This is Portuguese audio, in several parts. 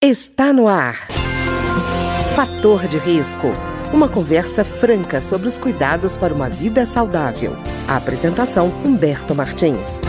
Está no ar. Fator de risco. Uma conversa franca sobre os cuidados para uma vida saudável. A apresentação Humberto Martins.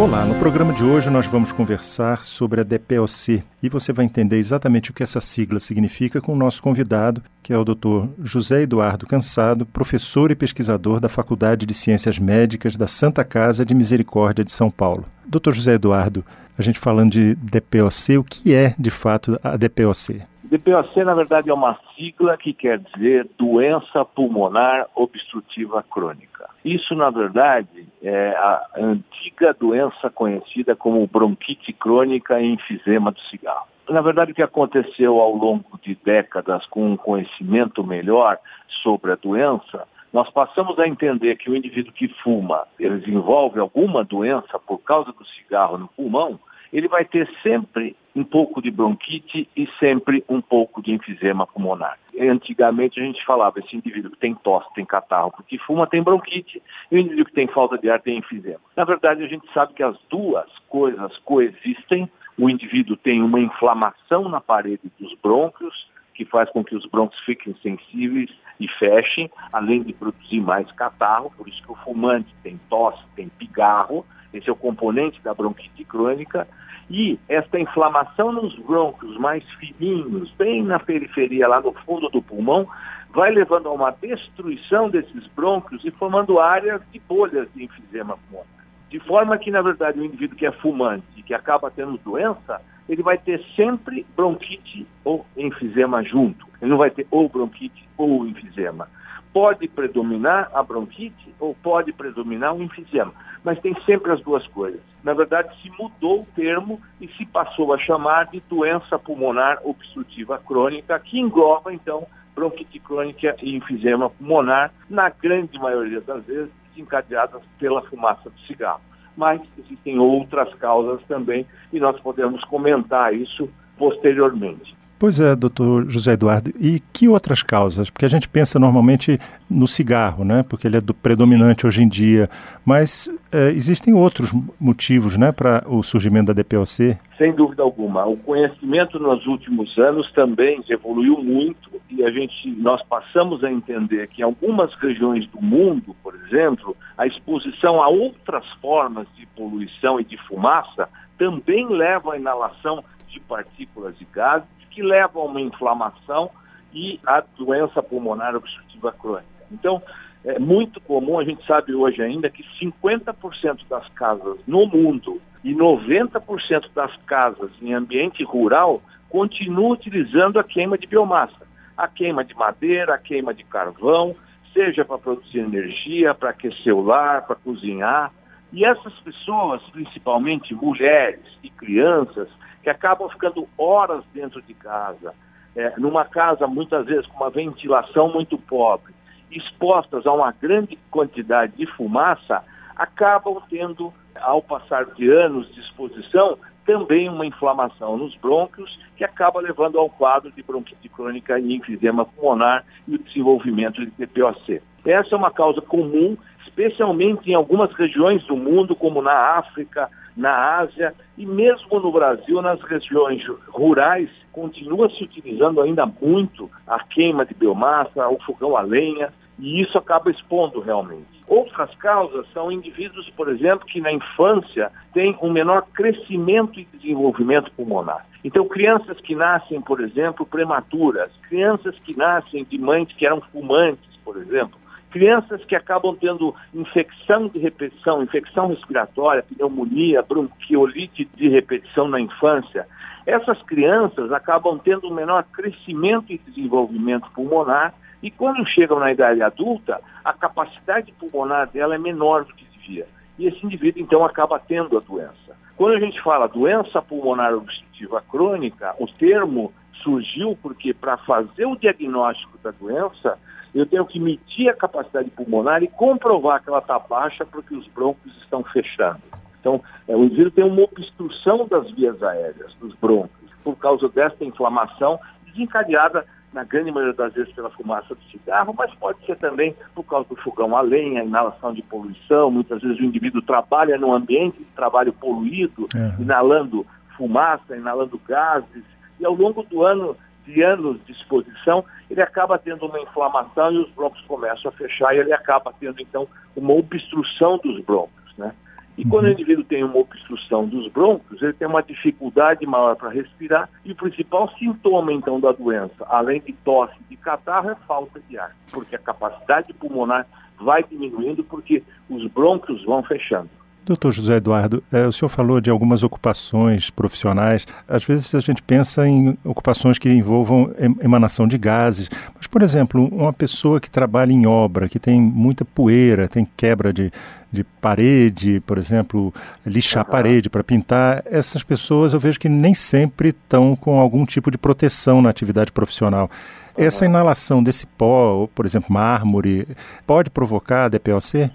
Olá, no programa de hoje nós vamos conversar sobre a DPOC e você vai entender exatamente o que essa sigla significa com o nosso convidado, que é o Dr. José Eduardo Cansado, professor e pesquisador da Faculdade de Ciências Médicas da Santa Casa de Misericórdia de São Paulo. Dr. José Eduardo, a gente falando de DPOC, o que é de fato a DPOC? DPOC, na verdade, é uma sigla que quer dizer doença pulmonar obstrutiva crônica. Isso, na verdade, é a antiga doença conhecida como bronquite crônica e enfisema do cigarro. Na verdade, o que aconteceu ao longo de décadas com um conhecimento melhor sobre a doença nós passamos a entender que o indivíduo que fuma, ele desenvolve alguma doença por causa do cigarro no pulmão, ele vai ter sempre um pouco de bronquite e sempre um pouco de enfisema pulmonar. Antigamente a gente falava, esse indivíduo que tem tosse, tem catarro, porque fuma, tem bronquite, e o indivíduo que tem falta de ar tem enfisema. Na verdade, a gente sabe que as duas coisas coexistem. O indivíduo tem uma inflamação na parede dos brônquios, que faz com que os brônquios fiquem sensíveis e fechem, além de produzir mais catarro, por isso que o fumante tem tosse, tem pigarro, esse é o componente da bronquite crônica, e esta inflamação nos brônquios mais fininhos, bem na periferia, lá no fundo do pulmão, vai levando a uma destruição desses brônquios e formando áreas de bolhas de enfisema pulmonar. De forma que, na verdade, o indivíduo que é fumante e que acaba tendo doença, ele vai ter sempre bronquite ou enfisema junto. Ele não vai ter ou bronquite ou enfisema. Pode predominar a bronquite ou pode predominar o enfisema, mas tem sempre as duas coisas. Na verdade, se mudou o termo e se passou a chamar de doença pulmonar obstrutiva crônica, que engloba, então, bronquite crônica e enfisema pulmonar, na grande maioria das vezes desencadeadas pela fumaça do cigarro mas existem outras causas também e nós podemos comentar isso posteriormente. Pois é, doutor José Eduardo. E que outras causas? Porque a gente pensa normalmente no cigarro, né? Porque ele é do predominante hoje em dia. Mas é, existem outros motivos, né, para o surgimento da DPOC? Sem dúvida alguma. O conhecimento nos últimos anos também evoluiu muito e a gente, nós passamos a entender que em algumas regiões do mundo, por exemplo, a exposição a outras formas de poluição e de fumaça também leva à inalação de partículas de gases que levam a uma inflamação e a doença pulmonar obstrutiva crônica. Então, é muito comum, a gente sabe hoje ainda que 50% das casas no mundo e 90% das casas em ambiente rural continuam utilizando a queima de biomassa. A queima de madeira, a queima de carvão, seja para produzir energia, para aquecer o lar, para cozinhar. E essas pessoas, principalmente mulheres e crianças, que acabam ficando horas dentro de casa, é, numa casa muitas vezes com uma ventilação muito pobre, expostas a uma grande quantidade de fumaça, acabam tendo, ao passar de anos de exposição, também uma inflamação nos brônquios, que acaba levando ao quadro de bronquite crônica e enfisema pulmonar e o desenvolvimento de TPOC. Essa é uma causa comum, especialmente em algumas regiões do mundo, como na África, na Ásia e mesmo no Brasil, nas regiões rurais, continua se utilizando ainda muito a queima de biomassa, o fogão a lenha, e isso acaba expondo realmente. Outras causas são indivíduos, por exemplo, que na infância têm um menor crescimento e desenvolvimento pulmonar. Então, crianças que nascem, por exemplo, prematuras, crianças que nascem de mães que eram fumantes, por exemplo, crianças que acabam tendo infecção de repetição, infecção respiratória, pneumonia, bronquiolite de repetição na infância, essas crianças acabam tendo um menor crescimento e desenvolvimento pulmonar e quando chegam na idade adulta, a capacidade pulmonar dela é menor do que devia. E esse indivíduo, então, acaba tendo a doença. Quando a gente fala doença pulmonar obstrutiva crônica, o termo surgiu porque, para fazer o diagnóstico da doença, eu tenho que medir a capacidade pulmonar e comprovar que ela está baixa porque os brônquios estão fechando. Então, é, o indivíduo tem uma obstrução das vias aéreas, dos brônquios, por causa desta inflamação desencadeada, na grande maioria das vezes, pela fumaça do cigarro, mas pode ser também por causa do fogão a lenha, inalação de poluição. Muitas vezes o indivíduo trabalha num ambiente de trabalho poluído, uhum. inalando fumaça, inalando gases, e ao longo do ano, de anos de exposição, ele acaba tendo uma inflamação e os brônquios começam a fechar e ele acaba tendo, então, uma obstrução dos brônquios, né? E uhum. quando o indivíduo tem uma obstrução dos brônquios, ele tem uma dificuldade maior para respirar e o principal sintoma, então, da doença, além de tosse e catarro, é falta de ar, porque a capacidade pulmonar vai diminuindo porque os brônquios vão fechando. Doutor José Eduardo, é, o senhor falou de algumas ocupações profissionais. Às vezes a gente pensa em ocupações que envolvam emanação de gases. Mas, por exemplo, uma pessoa que trabalha em obra, que tem muita poeira, tem quebra de, de parede, por exemplo, lixar a parede para pintar, essas pessoas eu vejo que nem sempre estão com algum tipo de proteção na atividade profissional. Essa inalação desse pó, por exemplo, mármore, pode provocar DPOC?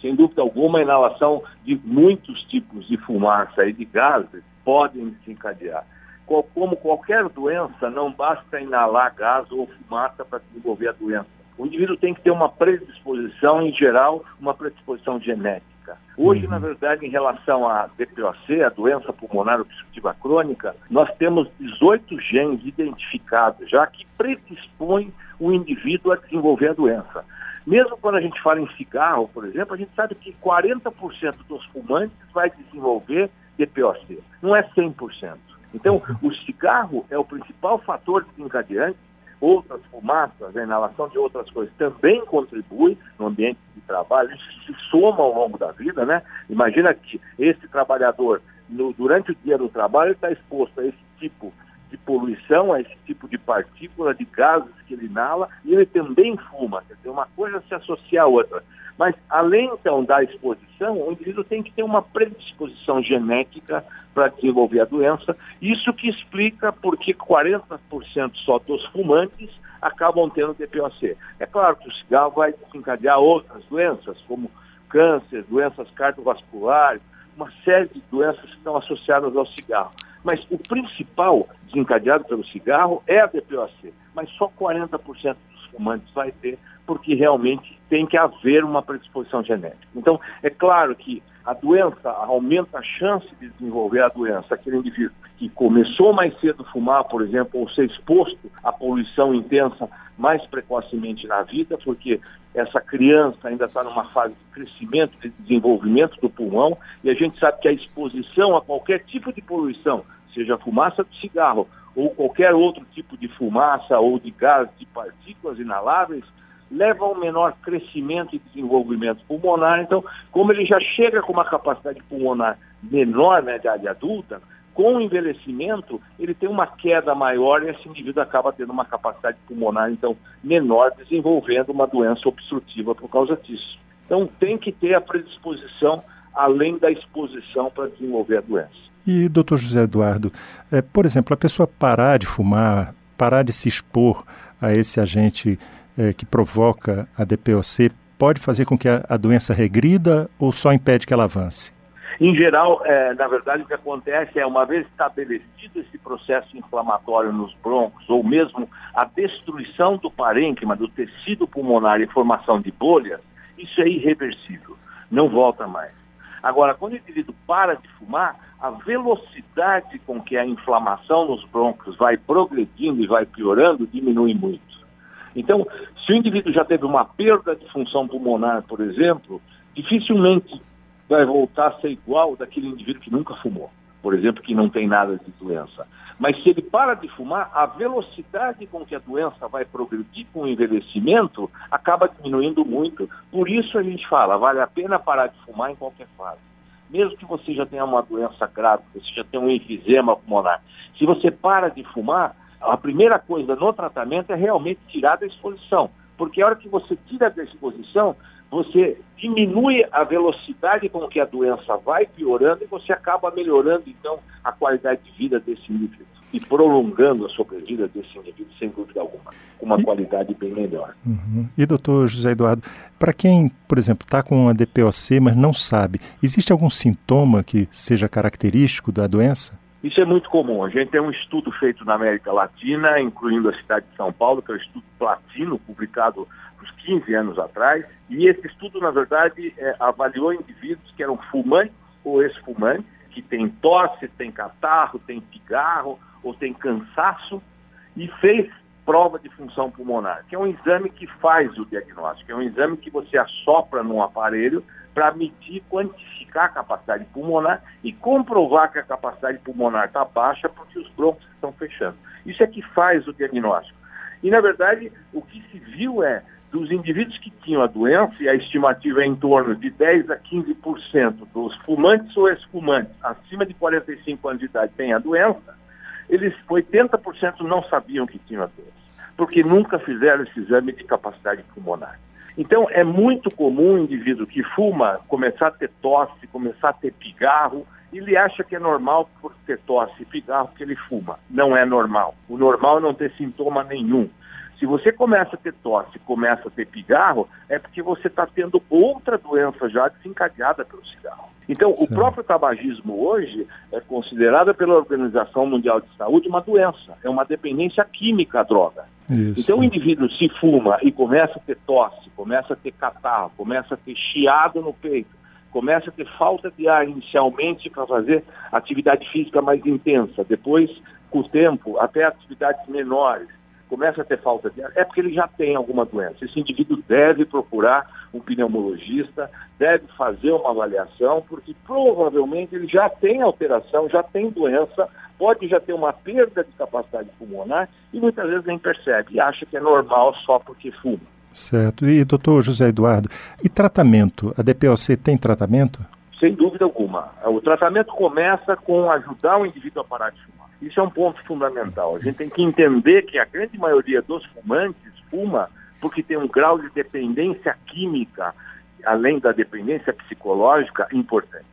Sem dúvida alguma, a inalação de muitos tipos de fumaça e de gases podem desencadear. Como qualquer doença, não basta inalar gás ou fumaça para desenvolver a doença. O indivíduo tem que ter uma predisposição, em geral, uma predisposição genética. Hoje, uhum. na verdade, em relação à DPOC, a doença pulmonar obstrutiva crônica, nós temos 18 genes identificados já que predispõem o indivíduo a desenvolver a doença. Mesmo quando a gente fala em cigarro, por exemplo, a gente sabe que 40% dos fumantes vai desenvolver DPOC. Não é 100%. Então, o cigarro é o principal fator desencadeante. Outras fumaças, a inalação de outras coisas também contribui no ambiente de trabalho. Isso se soma ao longo da vida, né? Imagina que esse trabalhador, no, durante o dia do trabalho, está exposto a esse tipo de poluição, a esse tipo de partícula, de gases que ele inala, e ele também fuma. Quer dizer, uma coisa se associa à outra. Mas, além então da exposição, o indivíduo tem que ter uma predisposição genética para desenvolver a doença. Isso que explica por que 40% só dos fumantes acabam tendo DPOC. É claro que o cigarro vai desencadear outras doenças, como câncer, doenças cardiovasculares, uma série de doenças que estão associadas ao cigarro. Mas o principal desencadeado pelo cigarro é a DPOC, mas só 40% dos fumantes vai ter, porque realmente tem que haver uma predisposição genética. Então, é claro que a doença aumenta a chance de desenvolver a doença. Aquele indivíduo que começou mais cedo a fumar, por exemplo, ou ser exposto à poluição intensa mais precocemente na vida, porque essa criança ainda está numa fase de crescimento, de desenvolvimento do pulmão, e a gente sabe que a exposição a qualquer tipo de poluição, seja fumaça de cigarro ou qualquer outro tipo de fumaça ou de gás de partículas inaláveis, leva a um menor crescimento e desenvolvimento pulmonar. Então, como ele já chega com uma capacidade pulmonar menor na idade adulta, com o envelhecimento, ele tem uma queda maior e esse indivíduo acaba tendo uma capacidade pulmonar, então, menor, desenvolvendo uma doença obstrutiva por causa disso. Então, tem que ter a predisposição, além da exposição, para desenvolver a doença. E, doutor José Eduardo, é, por exemplo, a pessoa parar de fumar, parar de se expor a esse agente é, que provoca a DPOC, pode fazer com que a, a doença regrida ou só impede que ela avance? Em geral, é, na verdade, o que acontece é, uma vez estabelecido esse processo inflamatório nos broncos, ou mesmo a destruição do parênquima, do tecido pulmonar e formação de bolhas, isso é irreversível, não volta mais. Agora, quando o indivíduo para de fumar, a velocidade com que a inflamação nos brônquios vai progredindo e vai piorando diminui muito. Então, se o indivíduo já teve uma perda de função pulmonar, por exemplo, dificilmente vai voltar a ser igual daquele indivíduo que nunca fumou, por exemplo, que não tem nada de doença. Mas se ele para de fumar, a velocidade com que a doença vai progredir com o envelhecimento acaba diminuindo muito. Por isso a gente fala, vale a pena parar de fumar em qualquer fase. Mesmo que você já tenha uma doença grave, você já tenha um enfisema pulmonar. Se você para de fumar, a primeira coisa no tratamento é realmente tirar da exposição. Porque a hora que você tira da exposição, você diminui a velocidade com que a doença vai piorando e você acaba melhorando, então, a qualidade de vida desse indivíduo e prolongando a sobrevida desse indivíduo, sem dúvida alguma, com uma e, qualidade bem melhor. Uhum. E, doutor José Eduardo, para quem, por exemplo, está com uma DPOC, mas não sabe, existe algum sintoma que seja característico da doença? Isso é muito comum. A gente tem um estudo feito na América Latina, incluindo a cidade de São Paulo, que é o estudo Platino, publicado uns 15 anos atrás. E esse estudo, na verdade, é, avaliou indivíduos que eram fumantes ou ex-fumantes, que têm tosse, têm catarro, têm pigarro, ou tem cansaço e fez prova de função pulmonar, que é um exame que faz o diagnóstico, é um exame que você assopra num aparelho para medir, quantificar a capacidade pulmonar e comprovar que a capacidade pulmonar está baixa porque os brônquios estão fechando. Isso é que faz o diagnóstico. E, na verdade, o que se viu é dos indivíduos que tinham a doença, e a estimativa é em torno de 10 a 15% dos fumantes ou ex-fumantes acima de 45 anos de idade têm a doença, eles 80% não sabiam que tinham a doença, porque nunca fizeram esse exame de capacidade pulmonar. Então, é muito comum o indivíduo que fuma começar a ter tosse, começar a ter pigarro, e ele acha que é normal por ter tosse e pigarro que ele fuma. Não é normal. O normal é não ter sintoma nenhum. Se você começa a ter tosse, começa a ter pigarro, é porque você está tendo outra doença já desencadeada pelo cigarro. Então, Sim. o próprio tabagismo hoje é considerado pela Organização Mundial de Saúde uma doença, é uma dependência química à droga. Isso. Então, o indivíduo se fuma e começa a ter tosse, começa a ter catarro, começa a ter chiado no peito, começa a ter falta de ar inicialmente para fazer atividade física mais intensa, depois, com o tempo, até atividades menores começa a ter falta de ar, é porque ele já tem alguma doença. Esse indivíduo deve procurar um pneumologista, deve fazer uma avaliação, porque provavelmente ele já tem alteração, já tem doença, pode já ter uma perda de capacidade pulmonar e muitas vezes nem percebe e acha que é normal só porque fuma. Certo. E doutor José Eduardo, e tratamento? A DPOC tem tratamento? Sem dúvida alguma. O tratamento começa com ajudar o indivíduo a parar de fumar. Isso é um ponto fundamental. A gente tem que entender que a grande maioria dos fumantes fuma porque tem um grau de dependência química, além da dependência psicológica, importante.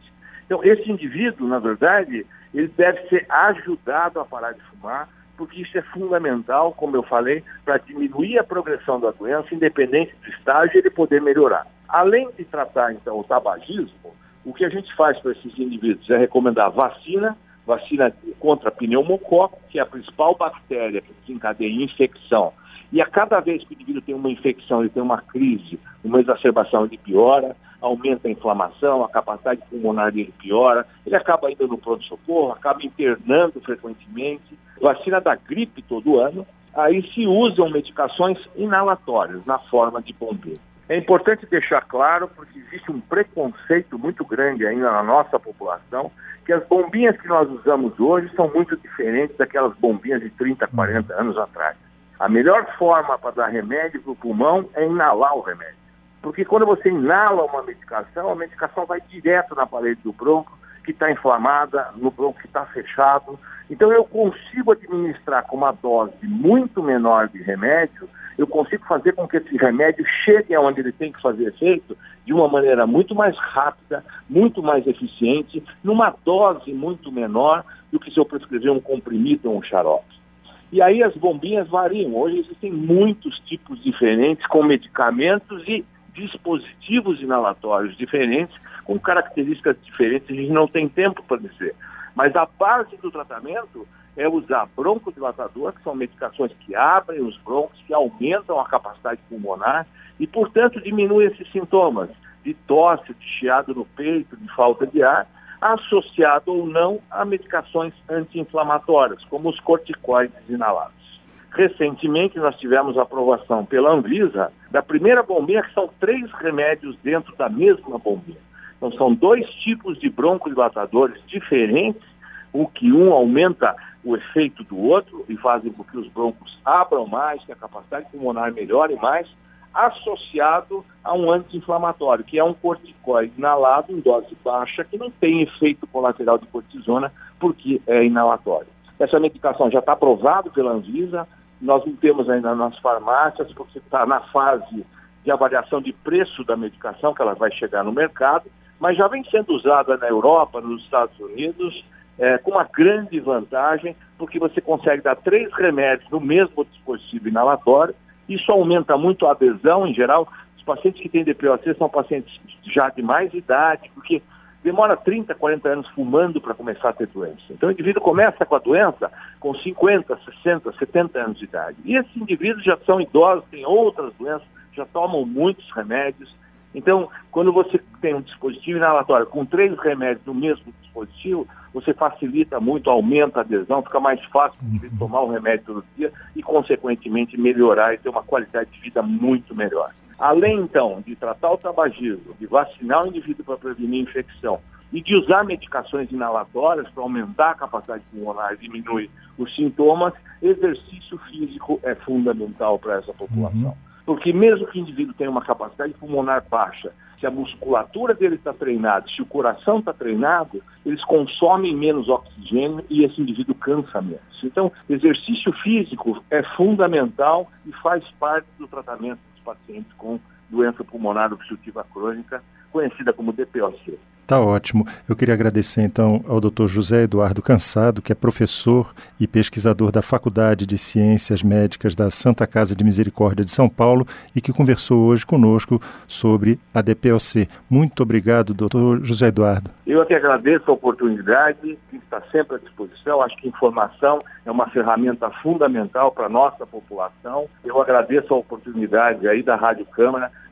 Então, esse indivíduo, na verdade, ele deve ser ajudado a parar de fumar, porque isso é fundamental, como eu falei, para diminuir a progressão da doença, independente do estágio, ele poder melhorar. Além de tratar, então, o tabagismo, o que a gente faz para esses indivíduos é recomendar vacina, vacina contra pneumococo, que é a principal bactéria que desencadeia infecção. E a cada vez que o indivíduo tem uma infecção, ele tem uma crise, uma exacerbação, ele piora, aumenta a inflamação, a capacidade pulmonar dele piora, ele acaba indo no pronto-socorro, acaba internando frequentemente. Vacina da gripe todo ano, aí se usam medicações inalatórias na forma de bombeiro. É importante deixar claro, porque existe um preconceito muito grande ainda na nossa população, que as bombinhas que nós usamos hoje são muito diferentes daquelas bombinhas de 30, 40 uhum. anos atrás. A melhor forma para dar remédio para o pulmão é inalar o remédio. Porque quando você inala uma medicação, a medicação vai direto na parede do bronco, que está inflamada, no bronco que está fechado. Então eu consigo administrar com uma dose muito menor de remédio eu consigo fazer com que esse remédio chegue aonde ele tem que fazer efeito de uma maneira muito mais rápida, muito mais eficiente, numa dose muito menor do que se eu prescrever um comprimido ou um xarope. E aí as bombinhas variam. Hoje existem muitos tipos diferentes com medicamentos e dispositivos inalatórios diferentes, com características diferentes. A gente não tem tempo para dizer. Mas a base do tratamento é usar broncodilatador, que são medicações que abrem os broncos, que aumentam a capacidade pulmonar e, portanto, diminuem esses sintomas de tosse, de chiado no peito, de falta de ar, associado ou não a medicações anti-inflamatórias, como os corticoides inalados. Recentemente, nós tivemos a aprovação pela Anvisa da primeira bombinha, que são três remédios dentro da mesma bombinha. Então, são dois tipos de broncodilatadores diferentes, o que um aumenta o efeito do outro e fazem com que os broncos abram mais, que a capacidade pulmonar melhore mais, associado a um anti-inflamatório, que é um corticoide inalado em dose baixa, que não tem efeito colateral de cortisona, porque é inalatório. Essa medicação já está aprovada pela Anvisa, nós não temos ainda nas farmácias, porque está na fase de avaliação de preço da medicação, que ela vai chegar no mercado, mas já vem sendo usada na Europa, nos Estados Unidos, é, com uma grande vantagem, porque você consegue dar três remédios no mesmo dispositivo inalatório. Isso aumenta muito a adesão, em geral. Os pacientes que têm DPOC são pacientes já de mais idade, porque demora 30, 40 anos fumando para começar a ter doença. Então, o indivíduo começa com a doença com 50, 60, 70 anos de idade. E esses indivíduos já são idosos, têm outras doenças, já tomam muitos remédios. Então, quando você tem um dispositivo inalatório com três remédios no mesmo dispositivo, positivo, você facilita muito, aumenta a adesão, fica mais fácil de tomar o remédio todo dia e, consequentemente, melhorar e ter uma qualidade de vida muito melhor. Além, então, de tratar o tabagismo, de vacinar o indivíduo para prevenir infecção e de usar medicações inalatórias para aumentar a capacidade pulmonar e diminuir os sintomas, exercício físico é fundamental para essa população. Uhum. Porque mesmo que o indivíduo tenha uma capacidade pulmonar baixa, se a musculatura dele está treinada, se o coração está treinado, eles consomem menos oxigênio e esse indivíduo cansa menos. Então, exercício físico é fundamental e faz parte do tratamento pacientes com doença pulmonar obstrutiva crônica, conhecida como DPOC. Tá ótimo. Eu queria agradecer então ao Dr. José Eduardo Cansado, que é professor e pesquisador da Faculdade de Ciências Médicas da Santa Casa de Misericórdia de São Paulo e que conversou hoje conosco sobre a DPOC. Muito obrigado, doutor José Eduardo. Eu aqui agradeço a oportunidade, que está sempre à disposição. Acho que informação é uma ferramenta fundamental para a nossa população. Eu agradeço a oportunidade aí da Rádio Câmara.